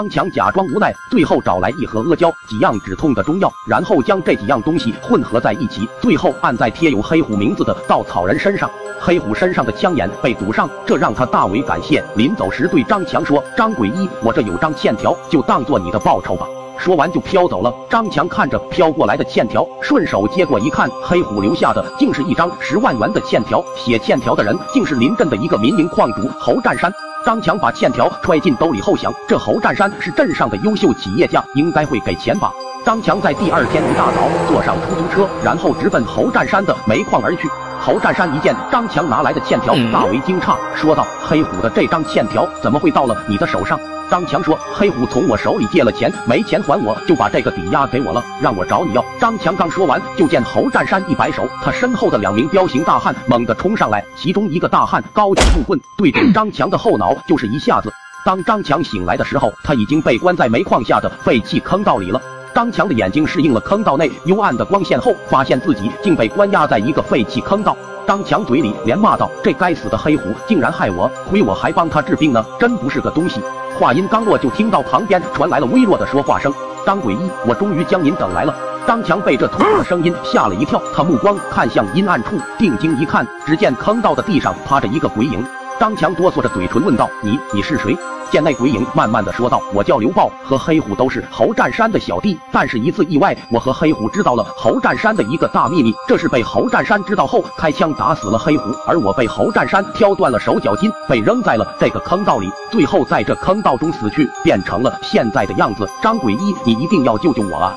张强假装无奈，最后找来一盒阿胶、几样止痛的中药，然后将这几样东西混合在一起，最后按在贴有黑虎名字的稻草人身上。黑虎身上的枪眼被堵上，这让他大为感谢。临走时对张强说：“张鬼医，我这有张欠条，就当做你的报酬吧。”说完就飘走了。张强看着飘过来的欠条，顺手接过一看，黑虎留下的竟是一张十万元的欠条，写欠条的人竟是临镇的一个民营矿主侯占山。张强把欠条揣进兜里后想，这侯占山是镇上的优秀企业家，应该会给钱吧。张强在第二天一大早坐上出租车，然后直奔侯占山的煤矿而去。侯占山一见张强拿来的欠条，大为惊诧，说道：“黑虎的这张欠条怎么会到了你的手上？”张强说：“黑虎从我手里借了钱，没钱还我，就把这个抵押给我了，让我找你要。”张强刚说完，就见侯占山一摆手，他身后的两名彪形大汉猛地冲上来，其中一个大汉高举木棍，对准张强的后脑就是一下子。当张强醒来的时候，他已经被关在煤矿下的废弃坑道里了。张强的眼睛适应了坑道内幽暗的光线后，发现自己竟被关押在一个废弃坑道。张强嘴里连骂道：“这该死的黑虎竟然害我，亏我还帮他治病呢，真不是个东西。”话音刚落，就听到旁边传来了微弱的说话声：“张鬼医，我终于将您等来了。”张强被这突兀的声音吓了一跳，他目光看向阴暗处，定睛一看，只见坑道的地上趴着一个鬼影。张强哆嗦着嘴唇问道：“你，你是谁？”见那鬼影慢慢的说道：“我叫刘豹，和黑虎都是侯占山的小弟。但是一次意外，我和黑虎知道了侯占山的一个大秘密，这是被侯占山知道后开枪打死了黑虎，而我被侯占山挑断了手脚筋，被扔在了这个坑道里，最后在这坑道中死去，变成了现在的样子。张鬼一，你一定要救救我啊！”